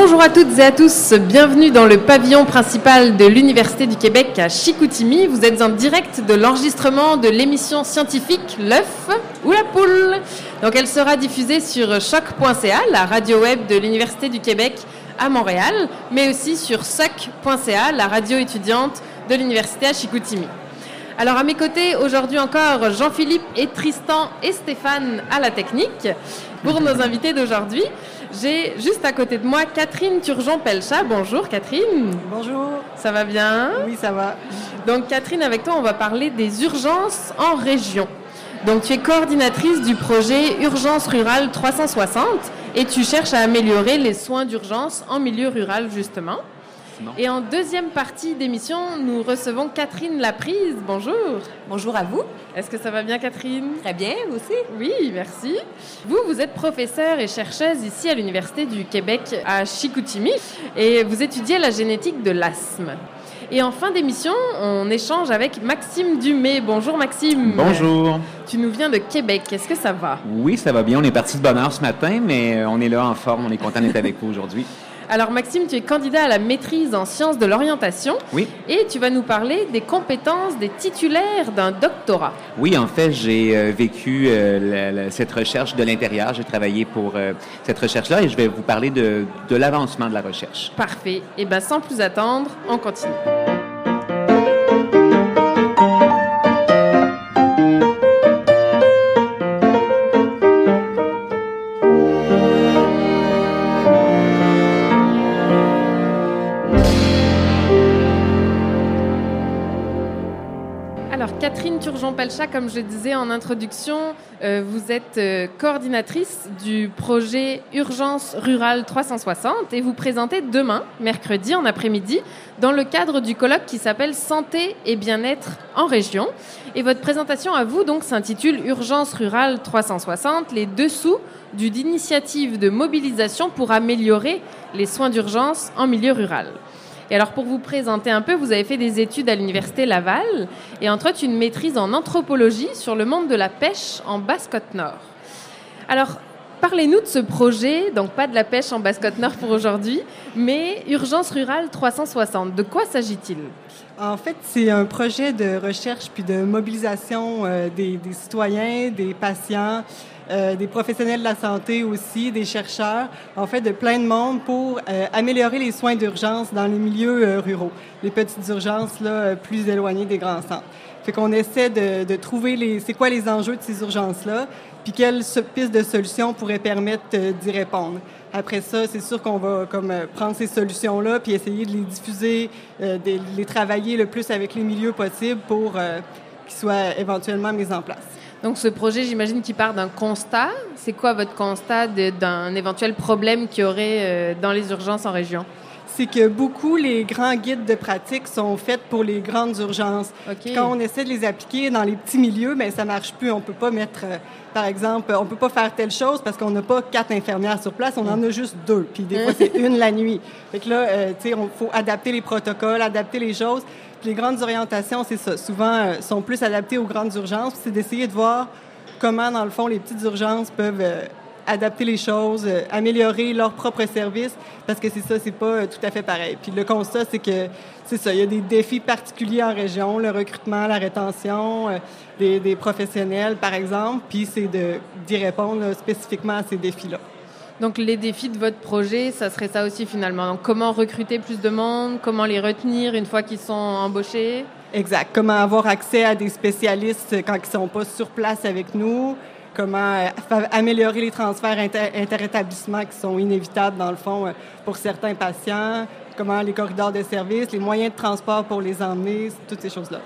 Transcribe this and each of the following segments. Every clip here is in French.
Bonjour à toutes et à tous, bienvenue dans le pavillon principal de l'Université du Québec à Chicoutimi. Vous êtes en direct de l'enregistrement de l'émission scientifique L'œuf ou la poule. Donc elle sera diffusée sur choc.ca, la radio web de l'Université du Québec à Montréal, mais aussi sur soc.ca, la radio étudiante de l'Université à Chicoutimi. Alors à mes côtés, aujourd'hui encore, Jean-Philippe et Tristan et Stéphane à la technique. Pour nos invités d'aujourd'hui, j'ai juste à côté de moi Catherine Turgeon-Pelchat. Bonjour Catherine, Bonjour. ça va bien? Oui, ça va. Donc Catherine, avec toi, on va parler des urgences en région. Donc tu es coordinatrice du projet Urgence Rurale 360 et tu cherches à améliorer les soins d'urgence en milieu rural justement. Et en deuxième partie d'émission, nous recevons Catherine Laprise. Bonjour. Bonjour à vous. Est-ce que ça va bien Catherine? Très bien, vous aussi? Oui, merci. Vous, vous êtes professeure et chercheuse ici à l'Université du Québec à Chicoutimi et vous étudiez la génétique de l'asthme. Et en fin d'émission, on échange avec Maxime Dumay. Bonjour Maxime. Bonjour. Tu nous viens de Québec. Est-ce que ça va? Oui, ça va bien. On est parti de bonne heure ce matin, mais on est là en forme. On est content d'être avec vous aujourd'hui. Alors Maxime, tu es candidat à la maîtrise en sciences de l'orientation Oui. et tu vas nous parler des compétences des titulaires d'un doctorat. Oui, en fait, j'ai euh, vécu euh, la- la- cette recherche de l'intérieur. J'ai travaillé pour euh, cette recherche-là et je vais vous parler de, de l'avancement de la recherche. Parfait. Et bien sans plus attendre, on continue. Catherine Turgeon-Pelchat, comme je disais en introduction, euh, vous êtes euh, coordinatrice du projet Urgence Rurale 360 et vous présentez demain, mercredi en après-midi, dans le cadre du colloque qui s'appelle Santé et bien-être en région. Et votre présentation à vous, donc, s'intitule Urgence Rurale 360, les dessous d'une initiative de mobilisation pour améliorer les soins d'urgence en milieu rural. Et alors, pour vous présenter un peu, vous avez fait des études à l'Université Laval et entre autres une maîtrise en anthropologie sur le monde de la pêche en Basse-Côte-Nord. Alors, parlez-nous de ce projet, donc pas de la pêche en Basse-Côte-Nord pour aujourd'hui, mais Urgence Rurale 360. De quoi s'agit-il? En fait, c'est un projet de recherche puis de mobilisation euh, des, citoyens, des patients, euh, des professionnels de la santé aussi, des chercheurs, en fait, de plein de monde pour euh, améliorer les soins d'urgence dans les milieux ruraux, les petites urgences là, plus éloignées des grands centres. Fait qu'on essaie de, de trouver les, c'est quoi les enjeux de ces urgences-là, puis quelles pistes de solutions pourraient permettre d'y répondre. Après ça, c'est sûr qu'on va comme euh, prendre ces solutions-là puis essayer de les diffuser, euh, de les travailler le plus avec les milieux possibles pour euh, qu'ils soient éventuellement mis en place. Donc ce projet, j'imagine qu'il part d'un constat. C'est quoi votre constat d'un éventuel problème qu'il y aurait dans les urgences en région? C'est que beaucoup les grands guides de pratique sont faits pour les grandes urgences. Quand on essaie de les appliquer dans les petits milieux, mais ça marche plus. On peut pas mettre, euh, par exemple, on peut pas faire telle chose parce qu'on n'a pas quatre infirmières sur place, on en a juste deux. Puis des fois c'est une la nuit. Fait que là, euh, tu sais, on faut adapter les protocoles, adapter les choses. Puis les grandes orientations, c'est ça. Souvent, euh, sont plus adaptées aux grandes urgences. C'est d'essayer de voir comment, dans le fond, les petites urgences peuvent euh, adapter les choses, euh, améliorer leur propre service, parce que c'est ça, c'est pas euh, tout à fait pareil. Puis le constat, c'est que c'est ça, il y a des défis particuliers en région, le recrutement, la rétention euh, des, des professionnels, par exemple, puis c'est de d'y répondre là, spécifiquement à ces défis-là. Donc les défis de votre projet, ça serait ça aussi finalement. Donc comment recruter plus de monde, comment les retenir une fois qu'ils sont embauchés? Exact. Comment avoir accès à des spécialistes quand ils sont pas sur place avec nous? Comment euh, améliorer les transferts inter- interétablissements qui sont inévitables, dans le fond, euh, pour certains patients. Comment les corridors de service, les moyens de transport pour les emmener, toutes ces choses-là.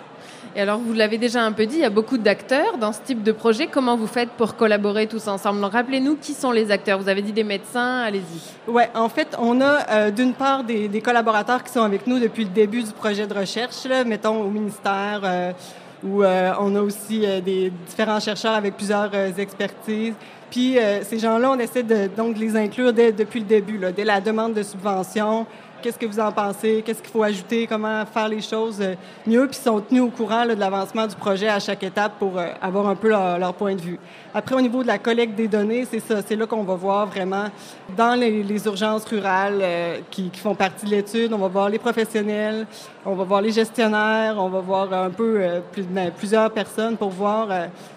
Et alors, vous l'avez déjà un peu dit, il y a beaucoup d'acteurs dans ce type de projet. Comment vous faites pour collaborer tous ensemble? Rappelez-nous qui sont les acteurs. Vous avez dit des médecins, allez-y. Oui, en fait, on a euh, d'une part des, des collaborateurs qui sont avec nous depuis le début du projet de recherche, là, mettons au ministère, euh, où euh, on a aussi euh, des différents chercheurs avec plusieurs euh, expertises. Puis euh, ces gens-là, on essaie de, donc de les inclure dès, depuis le début, là, dès la demande de subvention. Qu'est-ce que vous en pensez? Qu'est-ce qu'il faut ajouter? Comment faire les choses euh, mieux? Puis ils sont tenus au courant de l'avancement du projet à chaque étape pour euh, avoir un peu leur, point de vue. Après, au niveau de la collecte des données, c'est ça. C'est là qu'on va voir vraiment dans les, urgences rurales euh, qui, font partie de l'étude. On va voir les professionnels, on va voir les gestionnaires, on va voir un peu ben, plusieurs personnes pour voir,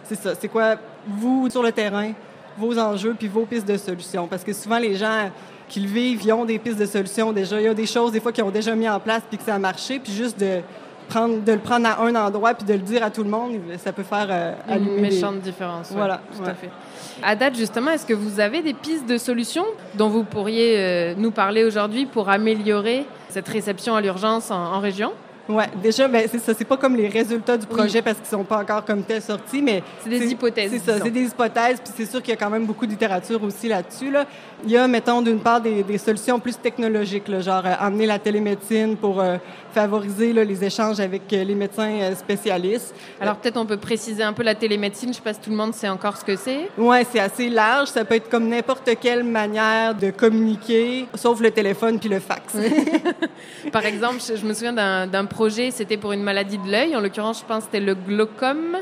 c'est ça, c'est quoi, vous, sur le terrain, vos enjeux puis vos pistes de solutions. Parce que souvent, les gens qui le vivent, ils ont des pistes de solutions déjà. Il y a des choses, des fois, qu'ils ont déjà mis en place puis que ça a marché. Puis juste de, prendre, de le prendre à un endroit puis de le dire à tout le monde, ça peut faire euh, Une méchante différence. Voilà. Tout ouais. à fait. À date, justement, est-ce que vous avez des pistes de solutions dont vous pourriez euh, nous parler aujourd'hui pour améliorer cette réception à l'urgence en, en région? Oui, déjà, ben, c'est ça. C'est pas comme les résultats du projet oui. parce qu'ils sont pas encore comme tel sortis, mais. C'est des hypothèses. C'est ça, c'est des hypothèses, puis c'est sûr qu'il y a quand même beaucoup de littérature aussi là-dessus. Là. Il y a, mettons, d'une part, des, des, solutions plus technologiques, là, genre euh, amener la télémédecine pour euh, favoriser là, les échanges avec euh, les médecins spécialistes. Alors, peut-être on peut préciser un peu la télémédecine. Je sais pas si tout le monde sait encore ce que c'est. Oui, c'est assez large. Ça peut être comme n'importe quelle manière de communiquer, sauf le téléphone puis le fax. Par exemple, je, me souviens d'un projet, c'était pour une maladie de l'œil. En l'occurrence, je pense que c'était le glaucome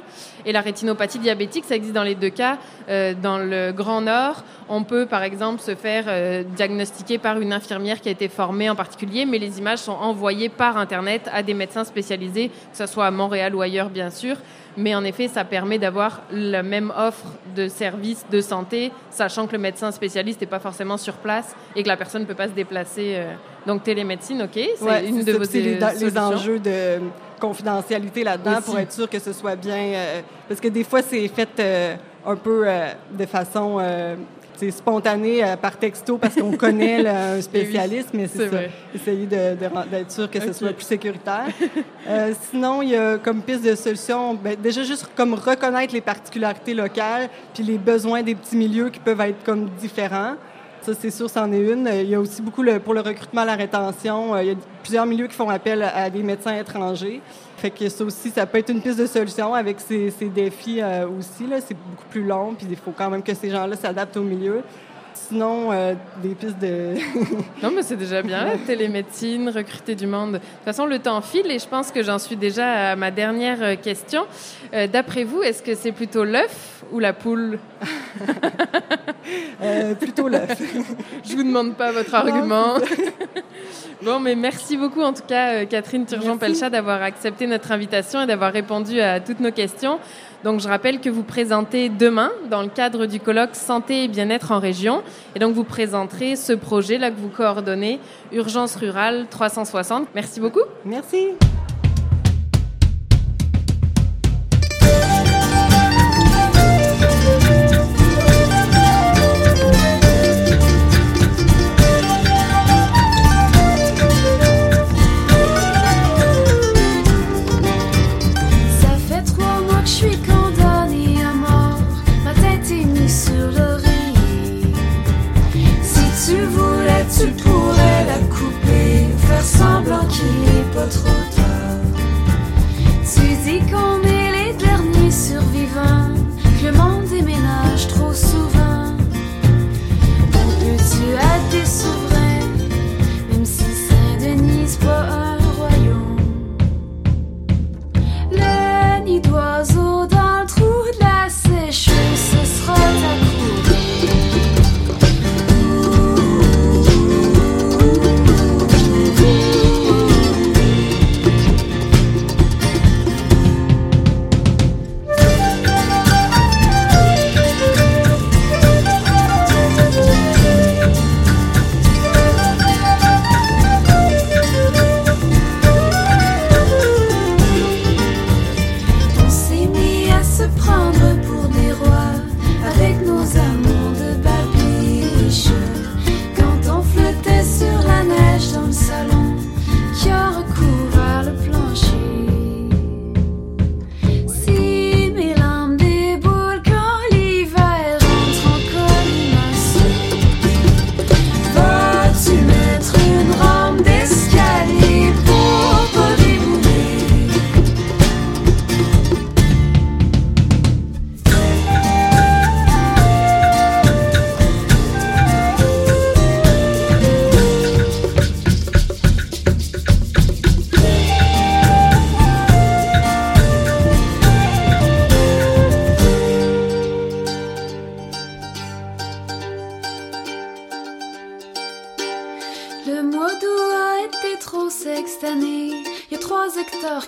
et la rétinopathie diabétique. Ça existe dans les deux cas. Euh, dans le Grand Nord, on peut, par exemple, se faire euh, diagnostiquer par une infirmière qui a été formée en particulier, mais les images sont envoyées par Internet à des médecins spécialisés, que ce soit à Montréal ou ailleurs, bien sûr. Mais en effet, ça permet d'avoir la même offre de services de santé, sachant que le médecin spécialiste n'est pas forcément sur place et que la personne ne peut pas se déplacer. Euh... Donc, télémédecine, OK, c'est ouais, une de vos les, les enjeux de confidentialité là-dedans pour être sûr que ce soit bien... Euh, parce que des fois, c'est fait euh, un peu euh, de façon c'est spontané euh, par texto parce qu'on connaît là, un spécialiste, oui, mais c'est ça. Vrai. Essayer d'être sûr que okay. ce soit plus sécuritaire. euh, sinon, il y a comme piste de solution, ben, déjà juste comme reconnaître les particularités locales puis les besoins des petits milieux qui peuvent être comme différents. Ça, c'est sûr, c'en est une. Il y a aussi beaucoup le, pour le recrutement, la rétention. Il y a plusieurs milieux qui font appel à des médecins étrangers. Fait que ça aussi, ça peut être une piste de solution avec ces, ces défis euh, aussi. C'est beaucoup plus long, puis il faut quand même que ces gens-là s'adaptent au milieu. Sinon, euh, des pistes de... non, mais c'est déjà bien, la télémédecine, recruter du monde. De toute façon, le temps file et je pense que j'en suis déjà à ma dernière question. Euh, D'après vous, est-ce que c'est plutôt l'œuf ou la poule? Euh, Plutôt l'œuf. je vous demande pas votre argument. Bon, mais merci beaucoup en tout cas, Catherine Turgeon-Pelchat, d'avoir accepté notre invitation et d'avoir répondu à toutes nos questions. Donc, je rappelle que vous présentez demain, dans le cadre du colloque Santé et bien-être en région. Et donc, vous présenterez ce projet-là que vous coordonnez, Urgence rurale 360. Merci beaucoup. Merci.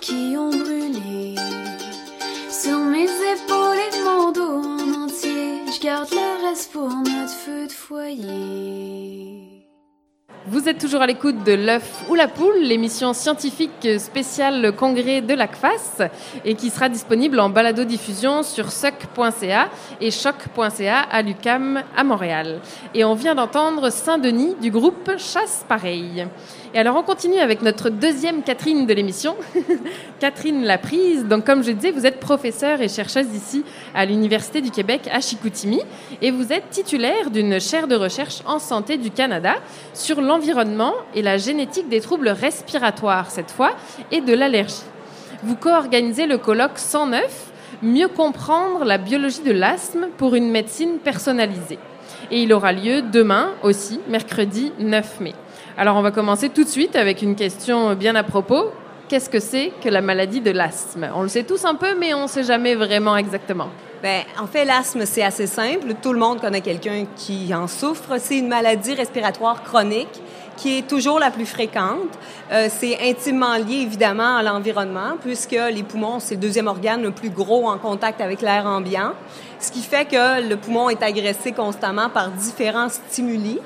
Qui ont brûlé. Sur mes épaules et mon dos en entier, je garde le reste pour notre feu de foyer. Vous êtes toujours à l'écoute de l'œuf ou la poule, l'émission scientifique spéciale congrès de l'ACFAS et qui sera disponible en balado-diffusion sur suc.ca et choc.ca à l'UCAM à Montréal. Et on vient d'entendre Saint-Denis du groupe Chasse Pareil. Et alors on continue avec notre deuxième Catherine de l'émission, Catherine Laprise. Donc comme je disais, vous êtes professeure et chercheuse ici à l'Université du Québec à Chicoutimi et vous êtes titulaire d'une chaire de recherche en santé du Canada sur l'environnement et la génétique des troubles respiratoires cette fois et de l'allergie. Vous co-organisez le colloque 109 Mieux comprendre la biologie de l'asthme pour une médecine personnalisée. Et il aura lieu demain aussi, mercredi 9 mai. Alors on va commencer tout de suite avec une question bien à propos. Qu'est-ce que c'est que la maladie de l'asthme? On le sait tous un peu, mais on ne sait jamais vraiment exactement. Bien, en fait, l'asthme, c'est assez simple. Tout le monde connaît quelqu'un qui en souffre. C'est une maladie respiratoire chronique qui est toujours la plus fréquente. Euh, c'est intimement lié, évidemment, à l'environnement, puisque les poumons, c'est le deuxième organe le plus gros en contact avec l'air ambiant, ce qui fait que le poumon est agressé constamment par différents stimuli.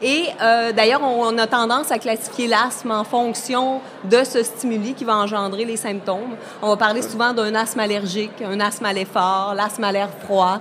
Et euh, d'ailleurs, on a tendance à classifier l'asthme en fonction de ce stimuli qui va engendrer les symptômes. On va parler souvent d'un asthme allergique, un asthme à l'effort, l'asthme à l'air froid.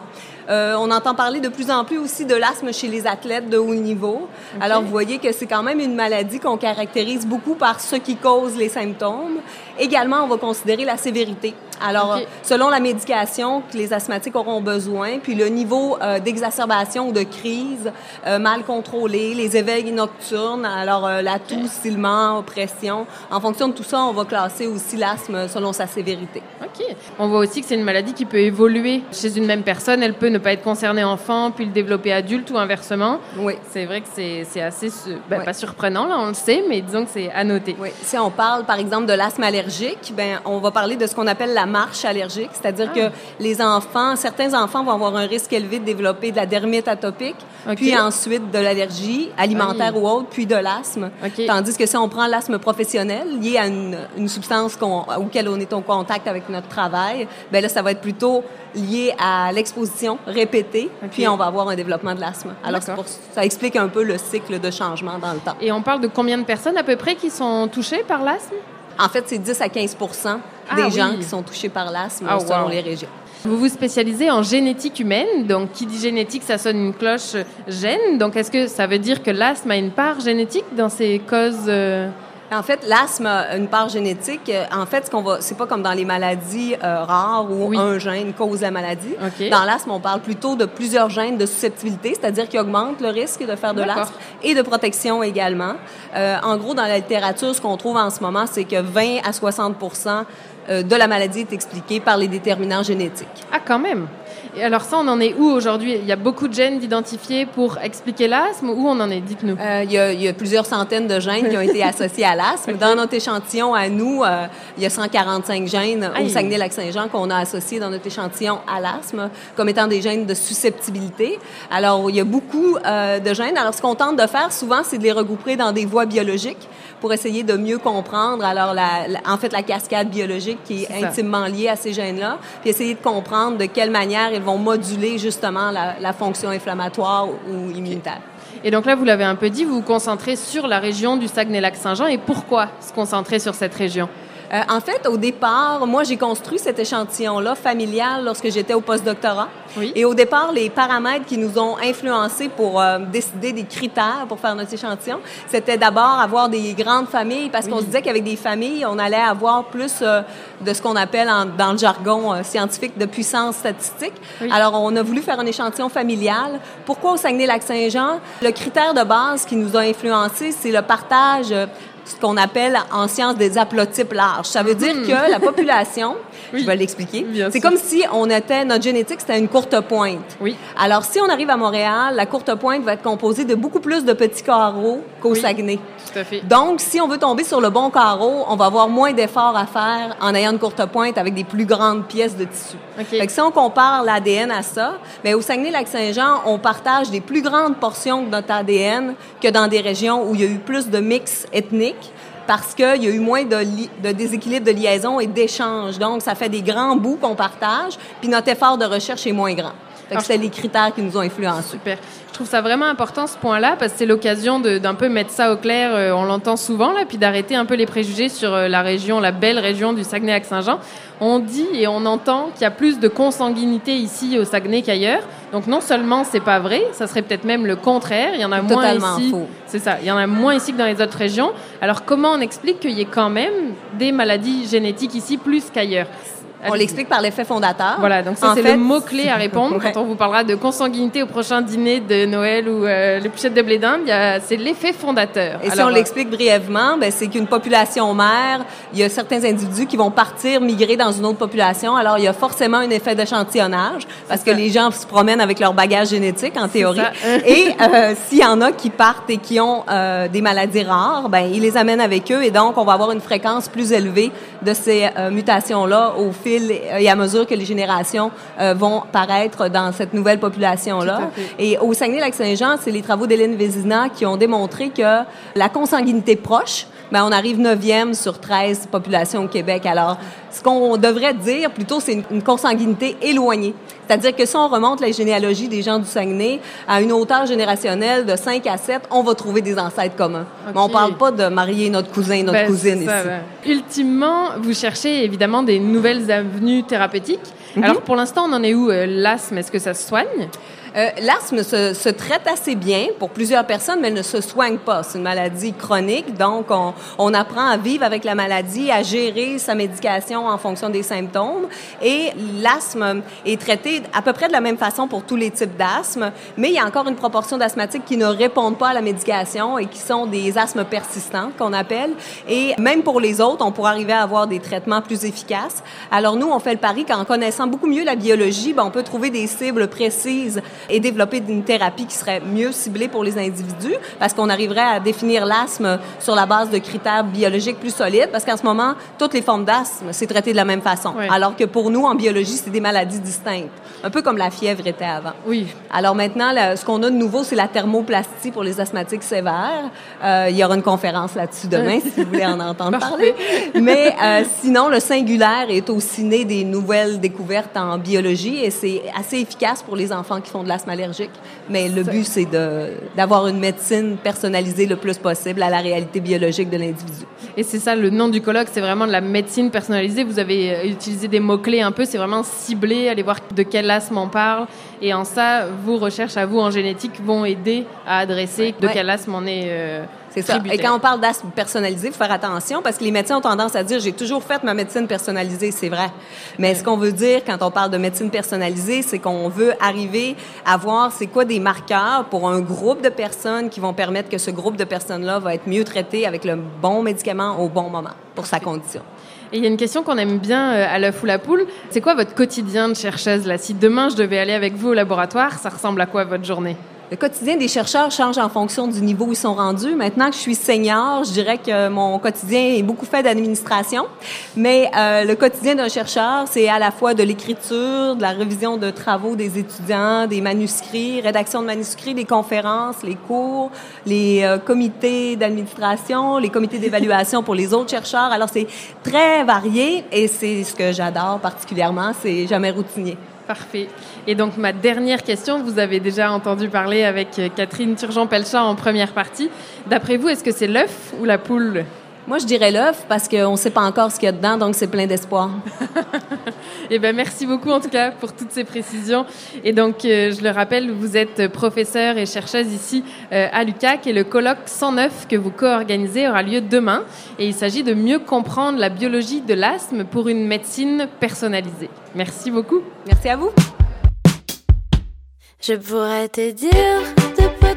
Euh, on entend parler de plus en plus aussi de l'asthme chez les athlètes de haut niveau. Alors, vous voyez que c'est quand même une maladie qu'on caractérise beaucoup par ce qui cause les symptômes. Également, on va considérer la sévérité. Alors, selon la médication que les asthmatiques auront besoin, puis le niveau euh, d'exacerbation ou de crise euh, mal contrôlé, les éveils nocturnes, alors euh, la toux, silement, oppression. En fonction de tout ça, on va classer aussi l'asthme selon sa sévérité. Ok. On voit aussi que c'est une maladie qui peut évoluer chez une même personne. Elle peut ne pas être concernée enfant, puis le développer adulte ou inversement. Oui. C'est vrai que c'est assez, ben, pas surprenant, là, on le sait, mais disons que c'est à noter. Oui. Si on parle, par exemple, de l'asthme allergique, ben, on va parler de ce qu'on appelle la marche allergique, c'est-à-dire Ah. que les enfants, certains enfants vont avoir un risque élevé de développer de la dermite atopique, puis ensuite de l'allergie alimentaire ou autre, puis de l'asthme. Tandis que si on prend l'asthme professionnel, lié à une, une substance qu'on, auquel on est en contact avec notre travail, ben là, ça va être plutôt lié à l'exposition répétée, puis on va avoir un développement de l'asthme. Alors, pour, ça explique un peu le cycle de changement dans le temps. Et on parle de combien de personnes à peu près qui sont touchées par l'asthme? En fait, c'est 10 à 15 Ah des oui. gens qui sont touchés par l'asthme Ah, selon wow. les régions. Vous vous spécialisez en génétique humaine, donc qui dit génétique, ça sonne une cloche gène. Donc est-ce que ça veut dire que l'asthme a une part génétique dans ses causes euh, En fait, l'asthme a une part génétique. En fait, ce qu'on va, c'est pas comme dans les maladies euh, rares où Oui. un gène cause la maladie. Dans l'asthme, on parle plutôt de plusieurs gènes de susceptibilité, c'est-à-dire qui augmentent le risque de faire de l'asthme et de protection également. Euh, en gros, dans la littérature, ce qu'on trouve en ce moment, c'est que 20 à 60 euh, de la maladie est expliquée par les déterminants génétiques. Ah, quand même. Et alors ça, on en est où aujourd'hui? Il y a beaucoup de gènes d'identifiés pour expliquer l'asthme Où on en est Dites-nous? Euh, il, y a, il y a plusieurs centaines de gènes qui ont été associés à l'asthme. Dans notre échantillon à nous, euh, il y a 145 gènes Aïe. au Saguenay-Lac-Saint-Jean qu'on a associés dans notre échantillon à l'asthme comme étant des gènes de susceptibilité. Alors, il y a beaucoup euh, de gènes. Alors, ce qu'on tente de faire souvent, c'est de les regrouper dans des voies biologiques pour essayer de mieux comprendre, alors, la, la- en fait, la cascade biologique qui est, C'est ça. intimement liée à ces gènes-là, puis essayer de comprendre de quelle manière ils vont moduler justement la, la fonction inflammatoire ou immunitaire. Et donc là, vous l'avez un peu dit, vous vous concentrez sur la région du Saguenay-Lac-Saint-Jean. Et pourquoi se concentrer sur cette région? Euh, en fait, au départ, moi, j'ai construit cet échantillon-là familial lorsque j'étais au postdoctorat. Oui. Et au départ, les paramètres qui nous ont influencés pour euh, décider des critères pour faire notre échantillon, c'était d'abord avoir des grandes familles, parce qu'on se disait qu'avec des familles, on allait avoir plus euh, de ce qu'on appelle en- dans le jargon scientifique de puissance statistique. Oui. Alors, on a voulu faire un échantillon familial. Pourquoi au Saguenay-Lac-Saint-Jean? Le critère de base qui nous a influencés, c'est le partage ce qu'on appelle en science des haplotypes larges. Ça veut dire que la population, Oui. je vais l'expliquer, c'est comme si on était, notre génétique, c'était une courte pointe. Oui. Alors, si on arrive à Montréal, la courte pointe va être composée de beaucoup plus de petits carreaux qu'au Oui. Saguenay. Tout à fait. Donc, si on veut tomber sur le bon carreau, on va avoir moins d'efforts à faire en ayant une courte pointe avec des plus grandes pièces de tissu. OK. Fait que si on compare l'ADN à ça, mais au Saguenay-Lac-Saint-Jean, on partage des plus grandes portions de notre ADN que dans des régions où il y a eu plus de mix ethnique parce qu'il y a eu moins de, li- de déséquilibre de liaison et d'échange. Donc, ça fait des grands bouts qu'on partage, puis notre effort de recherche est moins grand. C'est les critères qui nous ont influencés. Super. Je trouve ça vraiment important ce point-là parce que c'est l'occasion d'un peu mettre ça au clair. euh, on l'entend souvent là, puis d'arrêter un peu les préjugés sur euh, la région, la belle région du Saguenay-Lac-Saint-Jean. On dit et on entend qu'il y a plus de consanguinité ici au Saguenay qu'ailleurs. Donc non seulement c'est pas vrai, ça serait peut-être même le contraire. Il y en a moins Totalement ici. faux. C'est ça. Il y en a moins ici que dans les autres régions. Alors comment on explique qu'il y ait quand même des maladies génétiques ici plus qu'ailleurs? On l'explique par l'effet fondateur. Voilà, donc ça c'est fait, le mot-clé à répondre Ouais. quand on vous parlera de consanguinité au prochain dîner de Noël ou euh, les pochettes de blé d'Inde, c'est l'effet fondateur. Et si on l'explique brièvement, ben, c'est qu'une population mère, il y a certains individus qui vont partir, migrer dans une autre population. Alors, il y a forcément un effet d'échantillonnage parce que ça. les gens se promènent avec leur bagage génétique, en théorie. et euh, s'il y en a qui partent et qui ont euh, des maladies rares, ben, ils les amènent avec eux et donc, on va avoir une fréquence plus élevée de ces euh, mutations-là au fil et à mesure que les générations euh, vont paraître dans cette nouvelle population-là. Et au Saguenay-Lac-Saint-Jean, c'est les travaux d'Hélène Vézina qui ont démontré que la consanguinité proche, ben, on arrive 9e sur 13 populations au Québec. Alors, ce qu'on devrait dire plutôt, c'est une, une consanguinité éloignée. C'est-à-dire que si on remonte la généalogie des gens du Saguenay à une hauteur générationnelle de 5 à 7, on va trouver des ancêtres communs. Mais on parle pas de marier notre cousin, notre ben, cousine ici. ben. Ultimement, vous cherchez évidemment des nouvelles avenues thérapeutiques. Mhm. Alors pour l'instant, on en est où euh, L'asthme, est-ce que ça se soigne? Euh, L'asthme se, se traite assez bien pour plusieurs personnes, mais ne se soigne pas. C'est une maladie chronique, donc on, on apprend à vivre avec la maladie, à gérer sa médication en fonction des symptômes. Et l'asthme est traité à peu près de la même façon pour tous les types d'asthme, mais il y a encore une proportion d'asthmatiques qui ne répondent pas à la médication et qui sont des asthmes persistants qu'on appelle. Et même pour les autres, on pourrait arriver à avoir des traitements plus efficaces. Alors nous, on fait le pari qu'en connaissant beaucoup mieux la biologie, ben, on peut trouver des cibles précises et développer une thérapie qui serait mieux ciblée pour les individus parce qu'on arriverait à définir l'asthme sur la base de critères biologiques plus solides parce qu'en ce moment, toutes les formes d'asthme, c'est traité de la même façon. Alors que pour nous, en biologie, c'est des maladies distinctes. Un peu comme la fièvre était avant. Oui. Alors maintenant, là, ce qu'on a de nouveau, c'est la thermoplastie pour les asthmatiques sévères. Euh, il y aura une conférence là-dessus demain, si vous voulez en entendre parler. Mais euh, sinon, le singulaire est aussi né des nouvelles découvertes en biologie et c'est assez efficace pour les enfants qui font de allergique. Mais le but, c'est d'avoir une médecine personnalisée le plus possible à la réalité biologique de l'individu. Et c'est ça, le nom du colloque, c'est vraiment de la médecine personnalisée. Vous avez euh, utilisé des mots-clés un peu, c'est vraiment ciblé, aller voir de quel asthme on parle. Et en ça, vos recherches à vous en génétique vont aider à adresser de Ouais. quel asthme on est euh, C'est ça. Et quand on parle d'asthme personnalisé, il faut faire attention parce que les médecins ont tendance à dire j'ai toujours fait ma médecine personnalisée, c'est vrai. Mais ce qu'on veut dire quand on parle de médecine personnalisée, c'est qu'on veut arriver à voir c'est quoi des marqueurs pour un groupe de personnes qui vont permettre que ce groupe de personnes-là va être mieux traité avec le bon médicament au bon moment pour sa condition. Et il y a une question qu'on aime bien euh, à l'œuf ou la poule. C'est quoi votre quotidien de chercheuse là? Si demain je devais aller avec vous au laboratoire, ça ressemble à quoi votre journée? Le quotidien des chercheurs change en fonction du niveau où ils sont rendus. Maintenant que je suis senior, je dirais que mon quotidien est beaucoup fait d'administration. Mais euh, le quotidien d'un chercheur, c'est à la fois de l'écriture, de la révision de travaux des étudiants, des manuscrits, rédaction de manuscrits, des conférences, les cours, les euh, comités d'administration, les comités d'évaluation pour les autres chercheurs. Alors c'est très varié et c'est ce que j'adore particulièrement, c'est jamais routinier. Parfait. Et donc ma dernière question, vous avez déjà entendu parler avec euh, Catherine Turgeon-Pelchat en première partie. D'après vous, est-ce que c'est l'œuf ou la poule? Moi, je dirais l'œuf parce qu'on ne sait pas encore ce qu'il y a dedans, donc c'est plein d'espoir. Eh ben merci beaucoup en tout cas pour toutes ces précisions. Et donc euh, je le rappelle, vous êtes professeur et chercheuse ici euh, à l'UCAC et le colloque 109 que vous co-organisez aura lieu demain. Et il s'agit de mieux comprendre la biologie de l'asthme pour une médecine personnalisée. Merci beaucoup. Merci à vous. Je pourrais te dire de pas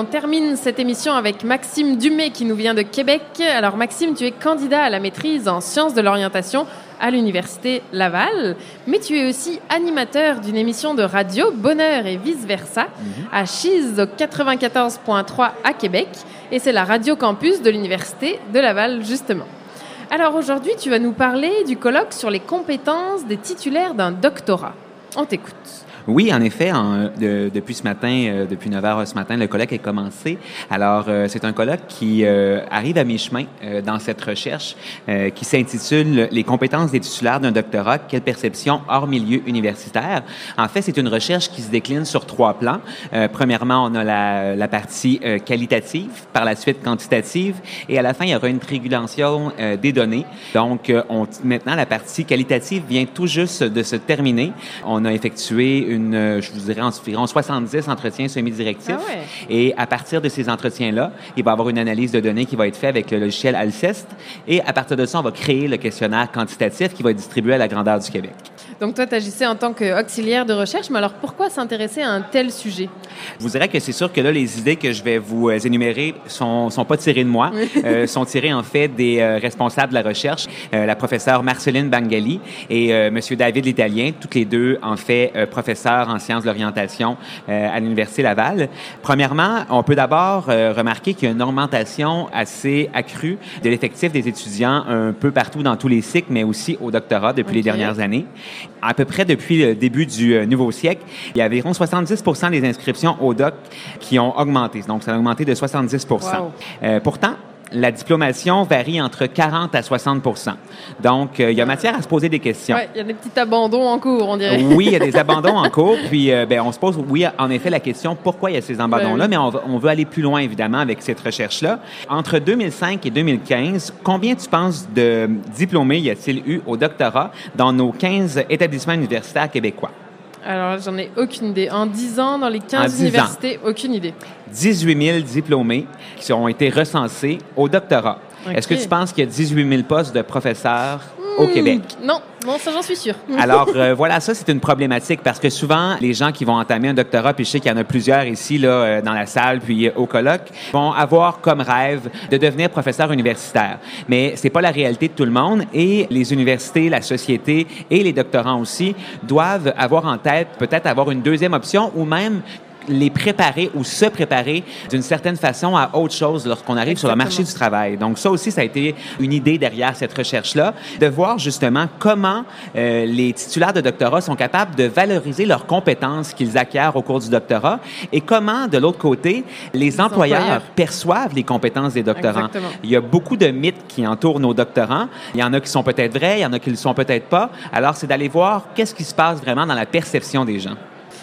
on termine cette émission avec Maxime Dumay qui nous vient de Québec. Alors Maxime, tu es candidat à la maîtrise en sciences de l'orientation à l'université Laval, mais tu es aussi animateur d'une émission de radio Bonheur et vice-versa à Chise au 94.3 à Québec et c'est la radio campus de l'université de Laval justement. Alors aujourd'hui, tu vas nous parler du colloque sur les compétences des titulaires d'un doctorat. On t'écoute. Oui, en effet, en- de- depuis ce matin, euh, depuis 9 heures ce matin, le colloque est commencé. Alors, euh, c'est un colloque qui euh, arrive à mi-chemin euh, dans cette recherche euh, qui s'intitule Les compétences des titulaires d'un doctorat, quelle perception hors milieu universitaire. En fait, c'est une recherche qui se décline sur trois plans. Euh, premièrement, on a la, la partie qualitative, par la suite quantitative, et à la fin, il y aura une triangulation euh, des données. Donc, on, maintenant, la partie qualitative vient tout juste de se terminer. On a effectué une, euh, je vous dirais, environ 70 entretiens semi-directifs. Ah ouais. Et à partir de ces entretiens-là, il va y avoir une analyse de données qui va être faite avec le logiciel Alcest. Et à partir de ça, on va créer le questionnaire quantitatif qui va être distribué à la grandeur du Québec. Donc toi, tu agissais en tant qu'auxiliaire de recherche, mais alors pourquoi s'intéresser à un tel sujet? Je vous dirais que c'est sûr que là, les idées que je vais vous euh, énumérer sont, sont pas tirées de moi, euh, sont tirées en fait des euh, responsables de la recherche, euh, la professeure Marceline Bangali et Monsieur David l'Italien, toutes les deux en fait euh, en sciences de l'orientation euh, à l'Université Laval. Premièrement, on peut d'abord euh, remarquer qu'il y a une augmentation assez accrue de l'effectif des étudiants un peu partout dans tous les cycles, mais aussi au doctorat depuis les dernières années. À peu près depuis le début du euh, nouveau siècle, il y a environ 70 des inscriptions au doc qui ont augmenté. Donc, ça a augmenté de 70 Wow. Euh, Pourtant, la diplomation varie entre 40 à 60% Donc, euh, il y a matière à se poser des questions. Ouais, il y a des petits abandons en cours, on dirait. Oui, il y a des abandons en cours. Puis, euh, ben, on se pose, oui, en effet, la question pourquoi il y a ces abandons-là, Ben oui. mais on, on veut aller plus loin, évidemment, avec cette recherche-là. Entre 2005 et 2015, combien tu penses de diplômés y a-t-il eu au doctorat dans nos 15 établissements universitaires québécois? Alors, j'en ai aucune idée. En 10 ans, dans les En 15 10 ans. universités, aucune idée. 18 000 diplômés qui ont été recensés au doctorat. Est-ce que tu penses qu'il y a 18 000 postes de professeurs au Québec? Non, non, ça j'en suis sûre. Alors euh, voilà, ça c'est une problématique parce que souvent les gens qui vont entamer un doctorat, puis je sais qu'il y en a plusieurs ici là euh, dans la salle puis au colloque, vont avoir comme rêve de devenir professeur universitaire. Mais c'est pas la réalité de tout le monde et les universités, la société et les doctorants aussi doivent avoir en tête peut-être avoir une deuxième option ou même les préparer ou se préparer d'une certaine façon à autre chose lorsqu'on arrive sur le marché du travail. Donc ça aussi, ça a été une idée derrière cette recherche-là, de voir justement comment euh, les titulaires de doctorat sont capables de valoriser leurs compétences qu'ils acquièrent au cours du doctorat et comment, de l'autre côté, les employeurs, employeurs. perçoivent les compétences des doctorants. Exactement. Il y a beaucoup de mythes qui entourent nos doctorants. Il y en a qui sont peut-être vrais, il y en a qui ne le sont peut-être pas. Alors, c'est d'aller voir qu'est-ce qui se passe vraiment dans la perception des gens.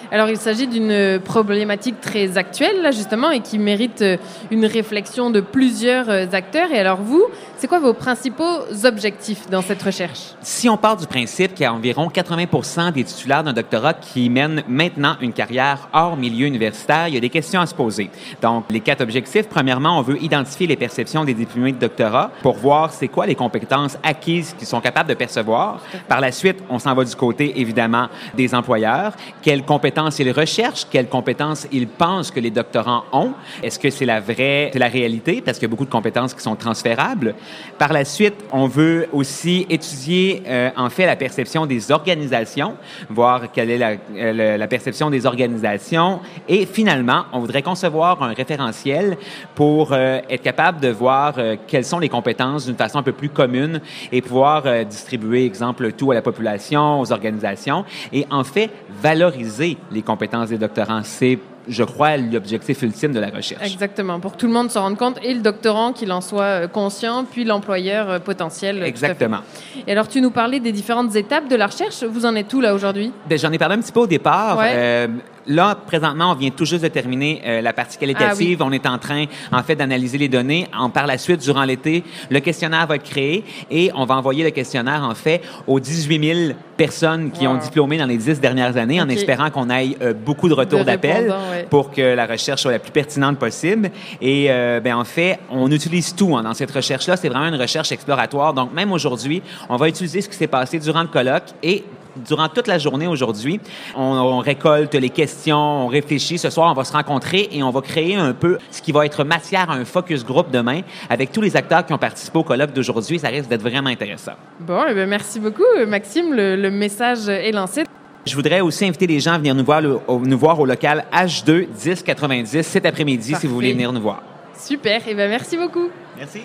Alors, il s'agit d'une problématique très actuelle, là, justement, et qui mérite euh, une réflexion de plusieurs euh, acteurs. Et alors, vous, c'est quoi vos principaux objectifs dans cette recherche? Si on part du principe qu'il y a environ 80 des titulaires d'un doctorat qui mènent maintenant une carrière hors milieu universitaire, il y a des questions à se poser. Donc, les quatre objectifs. Premièrement, on veut identifier les perceptions des diplômés de doctorat pour voir c'est quoi les compétences acquises qu'ils sont capables de percevoir. Par la suite, on s'en va du côté, évidemment, des employeurs. Quelles compétences ils recherchent, quelles compétences ils pensent que les doctorants ont? Est-ce que c'est la vraie, c'est la réalité? Parce qu'il y a beaucoup de compétences qui sont transférables. Par la suite, on veut aussi étudier, euh, en fait, la perception des organisations, voir quelle est la, euh, la perception des organisations. Et finalement, on voudrait concevoir un référentiel pour euh, être capable de voir quelles sont les compétences d'une façon un peu plus commune et pouvoir distribuer, exemple, tout à la population, aux organisations et en fait valoriser les compétences des doctorants. C'est je crois, l'objectif ultime de la recherche. Exactement, pour que tout le monde se rende compte, et le doctorant qu'il en soit euh, conscient, puis l'employeur euh, potentiel. euh. Exactement. Et alors, tu nous parlais des différentes étapes de la recherche. Vous en êtes où là aujourd'hui? Ben, J'en ai parlé un petit peu au départ. Ouais. Euh, là, présentement, on vient tout juste de terminer euh, la partie qualitative. On est en train, en fait, d'analyser les données. En, par la suite, durant l'été, le questionnaire va être créé et on va envoyer le questionnaire, en fait, aux 18 000 personnes qui Wow. ont diplômé dans les 10 dernières années, en espérant qu'on ait euh, beaucoup de retours De d'appel répondants, ouais. pour que la recherche soit la plus pertinente possible. Et euh, ben, en fait, on utilise tout hein, dans cette recherche-là. C'est vraiment une recherche exploratoire. Donc, même aujourd'hui, on va utiliser ce qui s'est passé durant le colloque et durant toute la journée aujourd'hui, on, on récolte les questions, on réfléchit. Ce soir, on va se rencontrer et on va créer un peu ce qui va être matière à un focus group demain avec tous les acteurs qui ont participé au colloque d'aujourd'hui. Ça risque d'être vraiment intéressant. Bon, eh ben, merci beaucoup, euh, Maxime. Le, le message est lancé. Je voudrais aussi inviter les gens à venir nous voir, le- au, nous voir au local H2 1090 cet après-midi si vous voulez venir nous voir. Super, et ben merci beaucoup. Merci.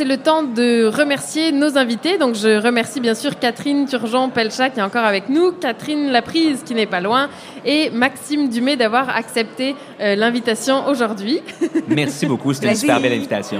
C'est le temps de remercier nos invités. Donc, je remercie bien sûr Catherine Turgeon-Pelchat qui est encore avec nous, Catherine Laprise qui n'est pas loin et Maxime Dumais d'avoir accepté euh, l'invitation aujourd'hui. Merci beaucoup. C'était une super belle invitation.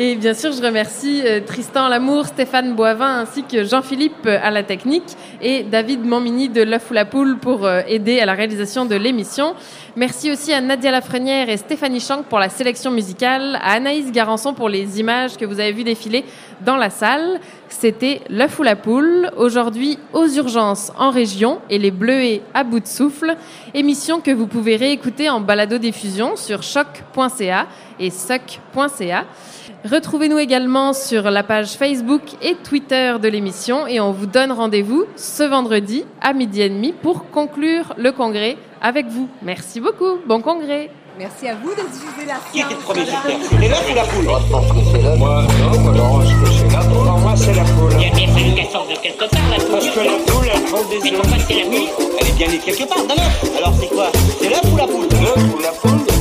Et bien sûr, je remercie euh, Tristan Lamour, Stéphane Boivin ainsi que Jean-Philippe euh, à la technique et David Montmini de L'œuf ou la poule pour euh, aider à la réalisation de l'émission. Merci aussi à Nadia Lafrenière et Stéphanie Chanck pour la sélection musicale, à Anaïs Garançon pour les images que vous avez vues défiler dans la salle. C'était L'œuf ou la poule, aujourd'hui aux urgences en région et les bleuets à bout de souffle. Émission que vous pouvez réécouter en balado-diffusion sur choc.ca et suc.ca. Retrouvez-nous également sur la page Facebook et Twitter de l'émission et on vous donne rendez-vous ce vendredi à midi et demi pour conclure le congrès avec vous. Merci beaucoup. Bon congrès. Merci à vous de diffuser la Qui était le premier sur Terre C'est l'œuf ou la poule? Moi, je pense que c'est l'œuf. Moi, non, moi, non, je pense que c'est la poule. Pour moi, c'est la poule. Il y a bien fallu qu'elle sorte de quelque part, la poule. Parce que la poule, elle prend des œufs. Mais pourquoi c'est la nuit Elle est bien née quelque part, dans l'œuf. Alors, c'est quoi? C'est l'œuf ou la poule? L'œuf ou la poule?